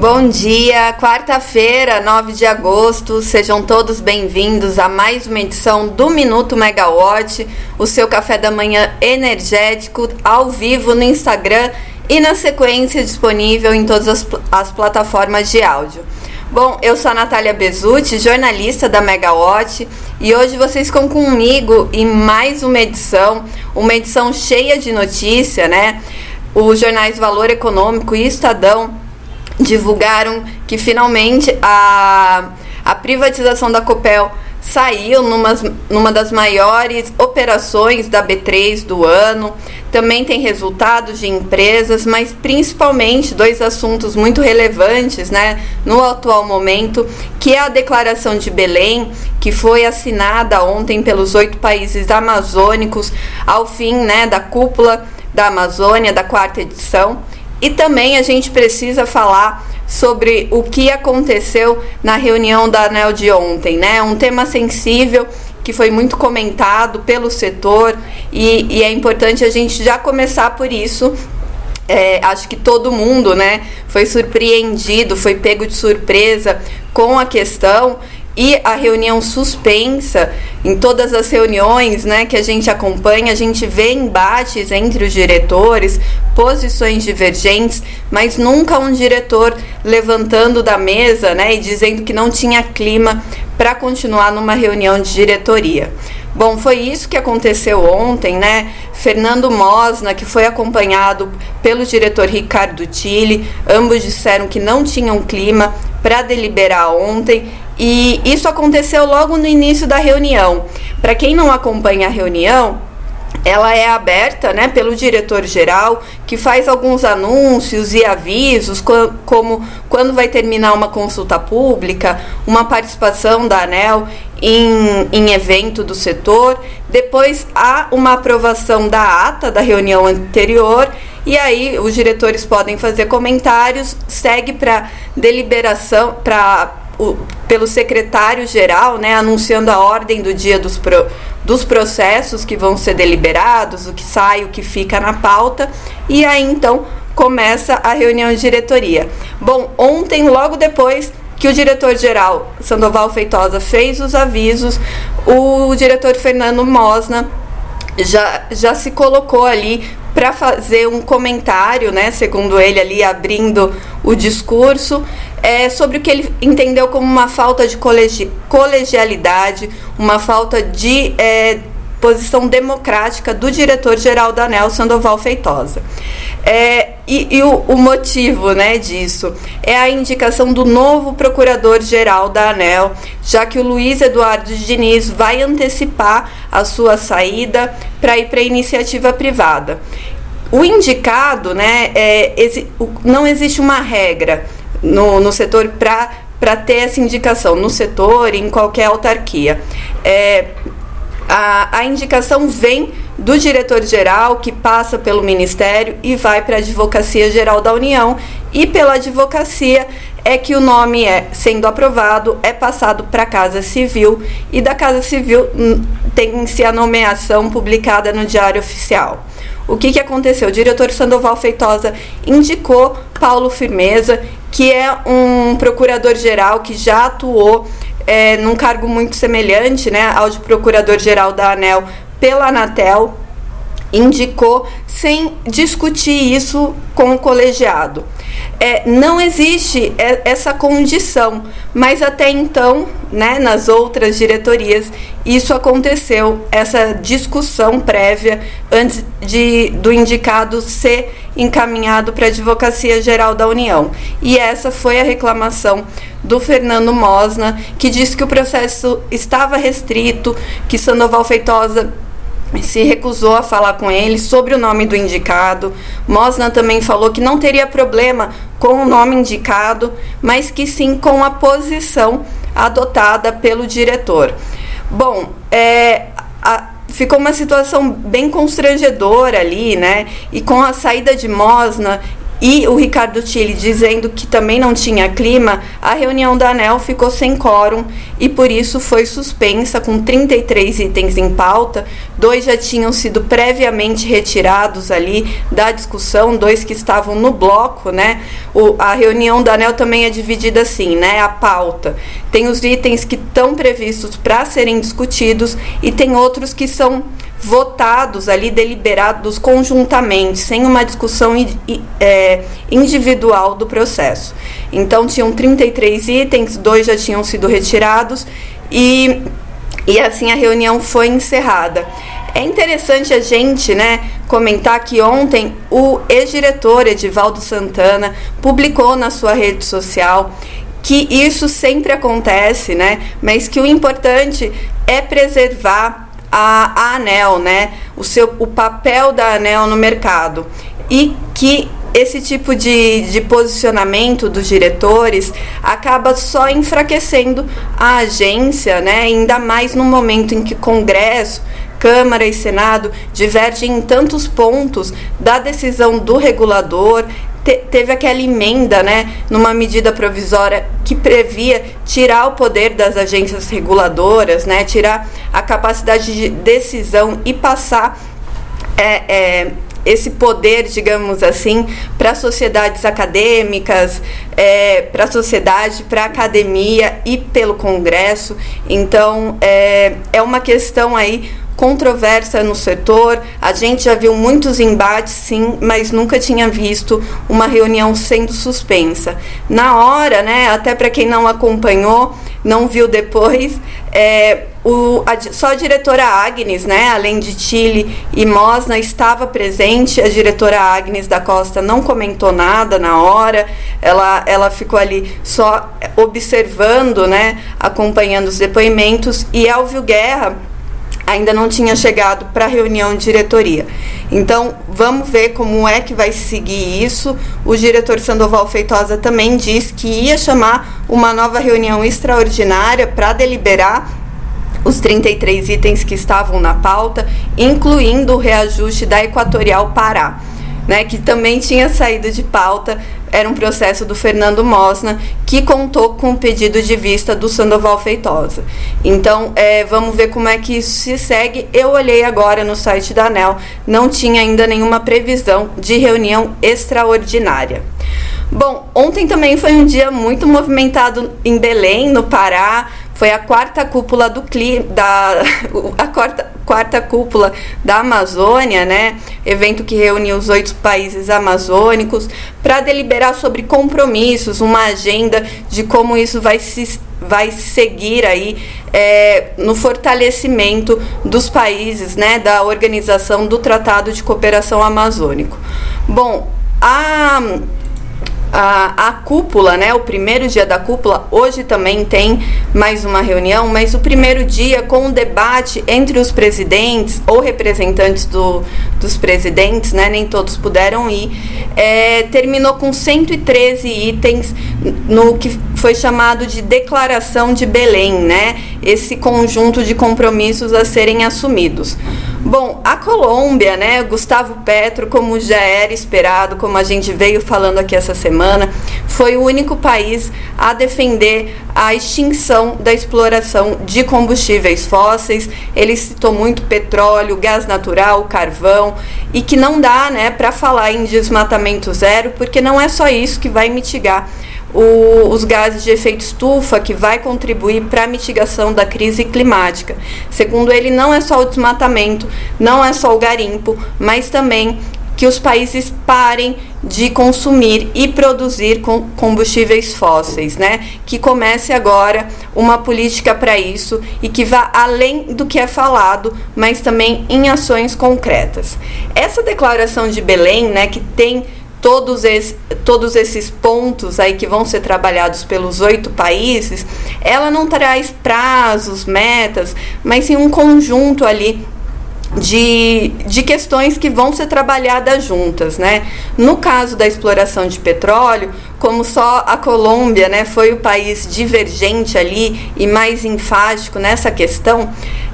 Bom dia, quarta-feira, 9 de agosto. Sejam todos bem-vindos a mais uma edição do Minuto Megawatt, o seu café da manhã energético ao vivo no Instagram e na sequência disponível em todas as, as plataformas de áudio. Bom, eu sou a Natália Bezutti, jornalista da Megawatt, e hoje vocês estão comigo em mais uma edição, uma edição cheia de notícia, né? Os jornais Valor Econômico e Estadão divulgaram que finalmente a, a privatização da Copel saiu numa, numa das maiores operações da B3 do ano. Também tem resultados de empresas, mas principalmente dois assuntos muito relevantes né, no atual momento, que é a Declaração de Belém, que foi assinada ontem pelos oito países amazônicos ao fim né, da cúpula da Amazônia, da quarta edição. E também a gente precisa falar sobre o que aconteceu na reunião da ANEL de ontem, né? Um tema sensível que foi muito comentado pelo setor e, e é importante a gente já começar por isso. É, acho que todo mundo, né, foi surpreendido, foi pego de surpresa com a questão e a reunião suspensa, em todas as reuniões né, que a gente acompanha, a gente vê embates entre os diretores, posições divergentes, mas nunca um diretor levantando da mesa né, e dizendo que não tinha clima para continuar numa reunião de diretoria. Bom, foi isso que aconteceu ontem, né? Fernando Mosna, que foi acompanhado pelo diretor Ricardo Tille, ambos disseram que não tinham clima para deliberar ontem e isso aconteceu logo no início da reunião. Para quem não acompanha a reunião, ela é aberta né, pelo diretor-geral, que faz alguns anúncios e avisos, como quando vai terminar uma consulta pública, uma participação da ANEL em, em evento do setor. Depois há uma aprovação da ata da reunião anterior e aí os diretores podem fazer comentários, segue para deliberação, para o, pelo secretário-geral, né, anunciando a ordem do dia dos, pro, dos processos que vão ser deliberados, o que sai, o que fica na pauta, e aí então começa a reunião de diretoria. Bom, ontem, logo depois que o diretor-geral Sandoval Feitosa fez os avisos, o diretor Fernando Mosna já, já se colocou ali para fazer um comentário, né, segundo ele ali abrindo o discurso, é, sobre o que ele entendeu como uma falta de colegi colegialidade, uma falta de é, posição democrática do diretor-geral da ANEL, Sandoval Feitosa. É, e, e o, o, motivo né, disso é a indicação do novo procurador-geral da ANEL, já que o Luiz Eduardo Diniz vai antecipar a sua saída para ir para a iniciativa privada. O indicado, né, é, não existe uma regra no, no setor para ter essa indicação, no setor, em qualquer autarquia. É, a, a indicação vem do diretor-geral, que passa pelo Ministério e vai para a Advocacia Geral da União, e pela advocacia é que o nome é, sendo aprovado, é passado para a Casa Civil, e da Casa Civil hum, tem-se a nomeação publicada no Diário Oficial. O que, que aconteceu? O diretor Sandoval Feitosa indicou Paulo Firmeza, que é um procurador-geral que já atuou é, num cargo muito semelhante né, ao de procurador-geral da ANEL pela Anatel, indicou sem discutir isso com o colegiado. É, não existe essa condição, mas até então, né, nas outras diretorias, isso aconteceu, essa discussão prévia antes de, do indicado ser encaminhado para a Advocacia Geral da União. E essa foi a reclamação do Fernando Mosna, que disse que o processo estava restrito, que Sandoval Feitosa se recusou a falar com ele sobre o nome do indicado. Mosna também falou que não teria problema com o nome indicado, mas que sim com a posição adotada pelo diretor. Bom, é, a, ficou uma situação bem constrangedora ali, né? E com a saída de Mosna e o Ricardo Tille dizendo que também não tinha clima, a reunião da ANEL ficou sem quórum e por isso foi suspensa com 33 itens em pauta. Dois já tinham sido previamente retirados ali da discussão, dois que estavam no bloco, né? O, a reunião da ANEL também é dividida assim, né? A pauta tem os itens que estão previstos para serem discutidos e tem outros que são votados ali, deliberados conjuntamente, sem uma discussão é, individual do processo. Então, tinham 33 itens, dois já tinham sido retirados e, e assim a reunião foi encerrada. É interessante a gente né, comentar que ontem o ex-diretor Edivaldo Santana publicou na sua rede social que isso sempre acontece, né? Mas que o importante é preservar a, a ANEL, né? O, seu, o papel da ANEL no mercado. E que esse tipo de, de posicionamento dos diretores acaba só enfraquecendo a agência, né? ainda mais no momento em que Congresso, Câmara e Senado divergem em tantos pontos da decisão do regulador. Te, teve aquela emenda, né, numa medida provisória que previa tirar o poder das agências reguladoras, né, tirar a capacidade de decisão e passar é, é, esse poder, digamos assim, para sociedades acadêmicas, é, para a sociedade, para a academia e pelo Congresso. Então, é, é uma questão aí controversa no setor. A gente já viu muitos embates, sim, mas nunca tinha visto uma reunião sendo suspensa. Na hora, né, até para quem não acompanhou, não viu depois, é, o, a, só a diretora Agnes, né, além de Chile e Mosna, estava presente. A diretora Agnes da Costa não comentou nada na hora, ela, ela ficou ali só observando, né, acompanhando os depoimentos. E Elvio Guerra ainda não tinha chegado para a reunião de diretoria. Então, vamos ver como é que vai seguir isso. O diretor Sandoval Feitosa também disse que ia chamar uma nova reunião extraordinária para deliberar os 33 itens que estavam na pauta, incluindo o reajuste da Equatorial Pará né, que também tinha saído de pauta, era um processo do Fernando Mosna, que contou com o pedido de vista do Sandoval Feitosa. Então, é, vamos ver como é que isso se segue. Eu olhei agora no site da ANEL, não tinha ainda nenhuma previsão de reunião extraordinária. Bom, ontem também foi um dia muito movimentado em Belém, no Pará. Foi a quarta cúpula do clima, da a quarta, quarta cúpula da Amazônia, né? Evento que reuniu os oito países amazônicos para deliberar sobre compromissos, uma agenda de como isso vai se vai seguir aí é, no fortalecimento dos países, né, da organização do Tratado de Cooperação Amazônico. Bom, a a, a cúpula, né, o primeiro dia da cúpula, hoje também tem mais uma reunião, mas o primeiro dia com um debate entre os presidentes ou representantes do, dos presidentes, né, nem todos puderam ir, é, terminou com 113 itens no que foi chamado de Declaração de Belém, né, esse conjunto de compromissos a serem assumidos. Bom, a Colômbia, né, Gustavo Petro, como já era esperado, como a gente veio falando aqui essa semana, foi o único país a defender a extinção da exploração de combustíveis fósseis. Ele citou muito petróleo, gás natural, carvão e que não dá, né, para falar em desmatamento zero, porque não é só isso que vai mitigar o, os gases de efeito estufa, que vai contribuir para a mitigação da crise climática. Segundo ele, não é só o desmatamento, não é só o garimpo, mas também que os países parem de consumir e produzir combustíveis fósseis, né? Que comece agora uma política para isso e que vá além do que é falado, mas também em ações concretas. Essa declaração de Belém, né, que tem todos, esse, todos esses pontos aí que vão ser trabalhados pelos oito países, ela não traz prazos, metas, mas sim um conjunto ali de, de questões que vão ser trabalhadas juntas, né? No caso da exploração de petróleo, como só a Colômbia, né, foi o país divergente ali e mais enfático nessa questão,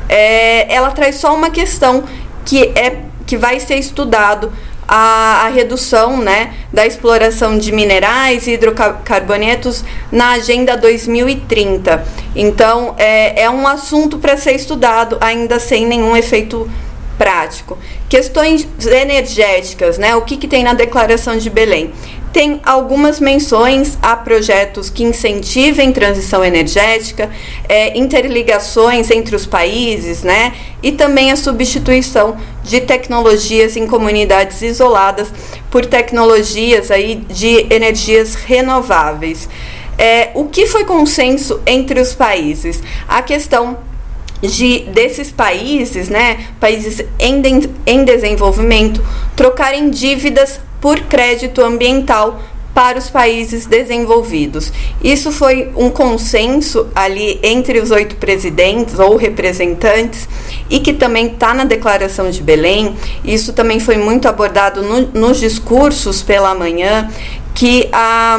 é, ela traz só uma questão que é que vai ser estudado a, a, redução né, da exploração de minerais e hidrocarbonetos na Agenda 2030. Então, é, é um assunto para ser estudado, ainda sem nenhum efeito prático. Questões energéticas, né? O que, que tem na Declaração de Belém? Tem algumas menções a projetos que incentivem transição energética, é, interligações entre os países, né? E também a substituição de tecnologias em comunidades isoladas por tecnologias aí de energias renováveis. É, o que foi consenso entre os países? A questão de desses países, né, países em, de, em desenvolvimento, trocarem dívidas por crédito ambiental para os países desenvolvidos. Isso foi um consenso ali entre os oito presidentes ou representantes e que também está na Declaração de Belém. Isso também foi muito abordado no, nos discursos pela manhã, que a.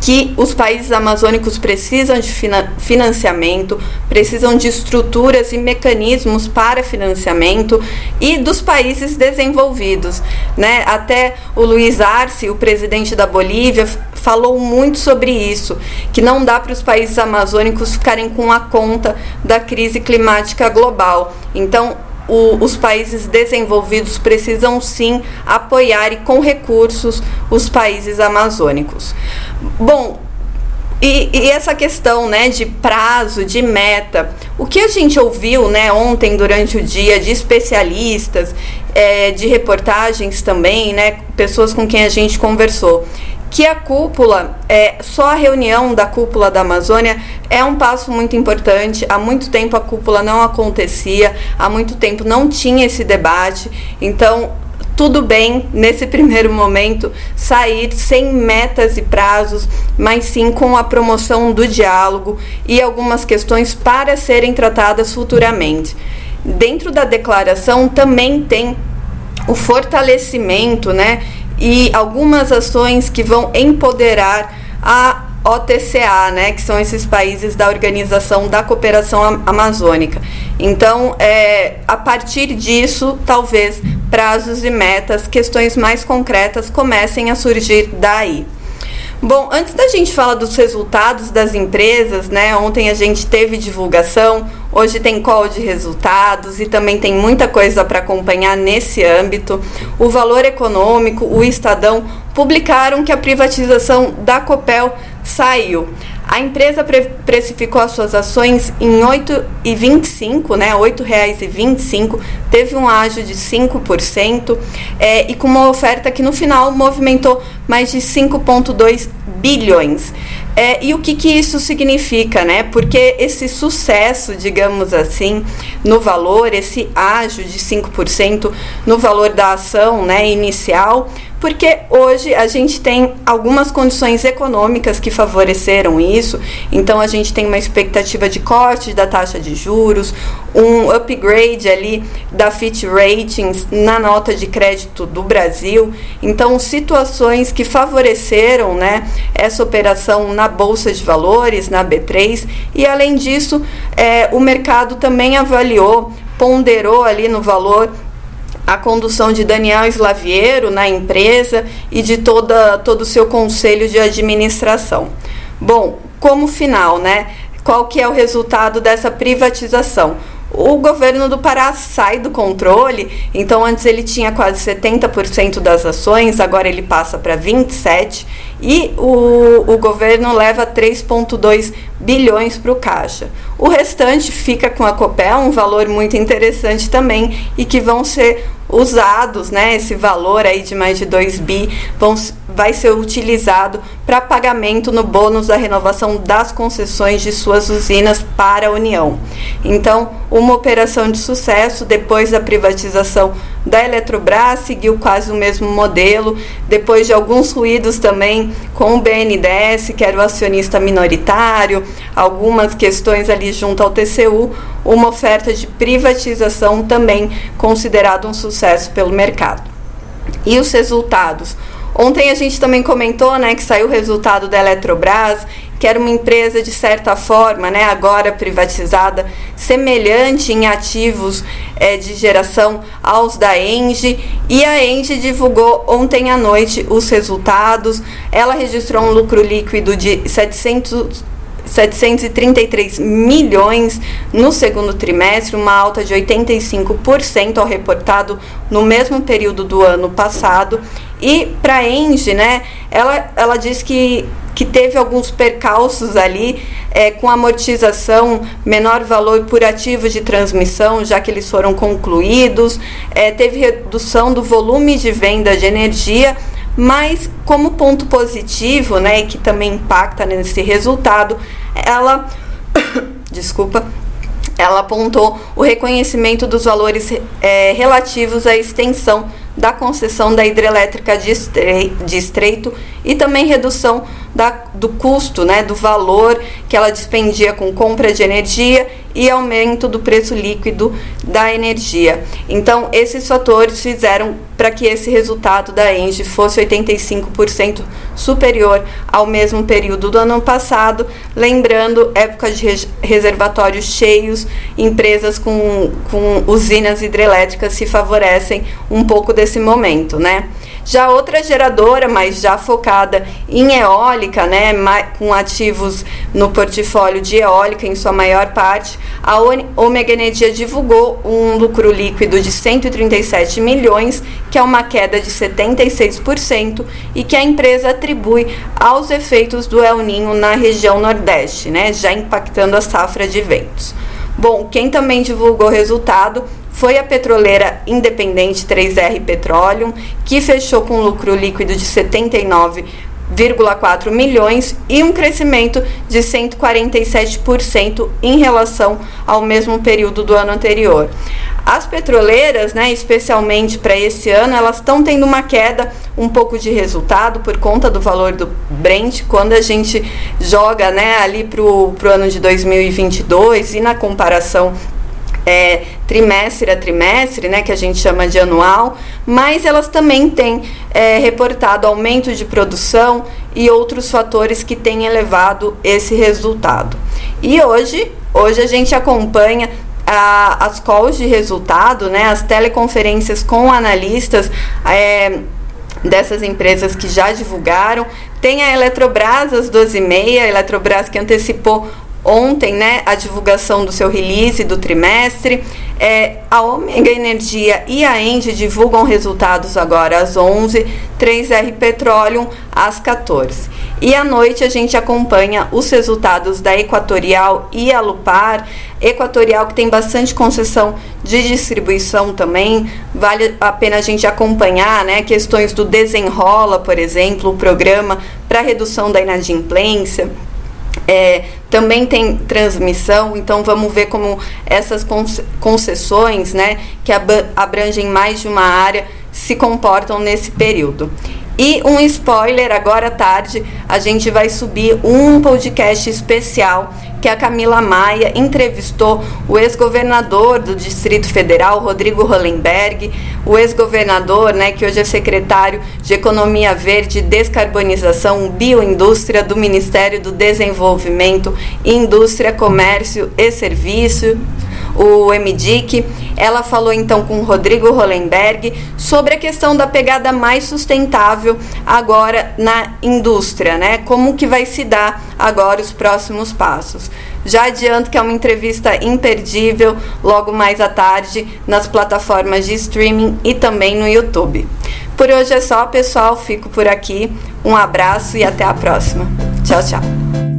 Que os países amazônicos precisam de financiamento, precisam de estruturas e mecanismos para financiamento e dos países desenvolvidos. Né? Até o Luiz Arce, o presidente da Bolívia, falou muito sobre isso, que não dá para os países amazônicos ficarem com a conta da crise climática global. Então, o, os países desenvolvidos precisam sim apoiar e com recursos os países amazônicos. Bom, e, e, essa questão né, de prazo, de meta, o que a gente ouviu né, ontem durante o dia de especialistas, é, de reportagens também, né, pessoas com quem a gente conversou, que a cúpula, é, só a reunião da cúpula da Amazônia é um passo muito importante. Há muito tempo a cúpula não acontecia, há muito tempo não tinha esse debate. Então, tudo bem nesse primeiro momento sair sem metas e prazos, mas sim com a promoção do diálogo e algumas questões para serem tratadas futuramente. Dentro da declaração também tem o fortalecimento, né? E algumas ações que vão empoderar a OTCA, né, que são esses países da Organização da Cooperação Amazônica. Então, é, a partir disso, talvez prazos e metas, questões mais concretas comecem a surgir daí. Bom, antes da gente falar dos resultados das empresas, né? Ontem a gente teve divulgação, hoje tem call de resultados e também tem muita coisa para acompanhar nesse âmbito. O Valor Econômico, o Estadão publicaram que a privatização da Copel saiu. A empresa pre precificou as suas ações em R$ 8,25, né? R$ 8,25, teve um ágio de 5% é, e com uma oferta que no final movimentou mais de 5,2 bilhões. É, e o que, que isso significa, né? Porque esse sucesso, digamos assim, no valor, esse ágio de 5% no valor da ação né, inicial, porque hoje a gente tem algumas condições econômicas que favoreceram isso. Então a gente tem uma expectativa de corte da taxa de juros, um upgrade ali da Fitch Ratings na nota de crédito do Brasil. Então situações que favoreceram, né, essa operação na bolsa de valores, na B3. E além disso, é, o mercado também avaliou, ponderou ali no valor a condução de Daniel Slaviero na empresa e de toda, todo o seu conselho de administração. Bom, como final, né? Qual que é o resultado dessa privatização? o governo do Pará sai do controle, então antes ele tinha quase 70% das ações, agora ele passa para 27% e o, o governo leva 3,2 bilhões para o caixa. O restante fica com a Copel, um valor muito interessante também e que vão ser usados, né, esse valor aí de mais de 2 bi vão, vai ser utilizado para pagamento no bônus da renovação das concessões de suas usinas para a União. Então, uma operação de sucesso depois da privatização da Eletrobras seguiu quase o mesmo modelo, depois de alguns ruídos também com o BNDES, que era o acionista minoritário, algumas questões ali junto ao TCU, uma oferta de privatização também considerado um sucesso pelo mercado. E os resultados? Ontem a gente também comentou né, que saiu o resultado da Eletrobras, que era uma empresa de certa forma, né, agora privatizada, semelhante em ativos é, de geração aos da Engie. E a Engie divulgou ontem à noite os resultados. Ela registrou um lucro líquido de 700 733 milhões no segundo trimestre, uma alta de 85% ao reportado no mesmo período do ano passado. E para a Engie, né, ela, ela diz que, que teve alguns percalços ali é, com amortização, menor valor por ativos de transmissão, já que eles foram concluídos, é, teve redução do volume de venda de energia mas como ponto positivo, né, que também impacta nesse resultado, ela desculpa, ela apontou o reconhecimento dos valores é, relativos à extensão da concessão da hidrelétrica de, de estreito e também redução da, do custo, né, do valor que ela dispendia com compra de energia e aumento do preço líquido da energia. Então, esses fatores fizeram para que esse resultado da Engie fosse 85% superior ao mesmo período do ano passado, lembrando época de reservatórios cheios, empresas com, com usinas hidrelétricas se favorecem um pouco desse momento, né? Já outra geradora, mas já focada em eólica, né, com ativos no portfólio de eólica em sua maior parte, a Omega Energia divulgou um lucro líquido de 137 milhões, que é uma queda de 76% e que a empresa atribui aos efeitos do El Ninho na região Nordeste, né, já impactando a safra de ventos. Bom, quem também divulgou resultado foi a petroleira independente 3R Petroleum, que fechou com lucro líquido de 79,4 milhões e um crescimento de 147% em relação ao mesmo período do ano anterior. As petroleiras, né, especialmente para esse ano, elas estão tendo uma queda um pouco de resultado por conta do valor do Brent. Quando a gente joga né, ali para o ano de 2022 e na comparação é, trimestre a trimestre, né, que a gente chama de anual, mas elas também têm é, reportado aumento de produção e outros fatores que têm elevado esse resultado. E hoje, hoje a gente acompanha a, as calls de resultado, né, as teleconferências com analistas. É, dessas empresas que já divulgaram. Tem a Eletrobras às 12h30, a Eletrobras que antecipou ontem, né, a divulgação do seu release do trimestre. É, a Omega Energia e a Engie divulgam resultados agora às 11, 3R Petroleum às 14. E à noite a gente acompanha os resultados da Equatorial e a Lupar. Equatorial que tem bastante concessão de distribuição também, vale a pena a gente acompanhar, né, questões do Desenrola, por exemplo, o programa para redução da inadimplência é, também tem transmissão, então vamos ver como essas concessões, né, que abrangem mais de uma área, se comportam nesse período. E um spoiler, agora à tarde a gente vai subir um podcast especial que a Camila Maia entrevistou o ex-governador do Distrito Federal, Rodrigo Hollenberg, o ex-governador, né, que hoje é secretário de Economia Verde Descarbonização, Bioindústria do Ministério do Desenvolvimento, Indústria, Comércio e Serviço o MDIC. Ela falou então com Rodrigo Hollenberg sobre a questão da pegada mais sustentável agora na indústria, né? Como que vai se dar agora os próximos passos. Já adianto que é uma entrevista imperdível logo mais à tarde nas plataformas de streaming e também no YouTube. Por hoje é só, pessoal. Fico por aqui. Um abraço e até a próxima. Tchau, tchau.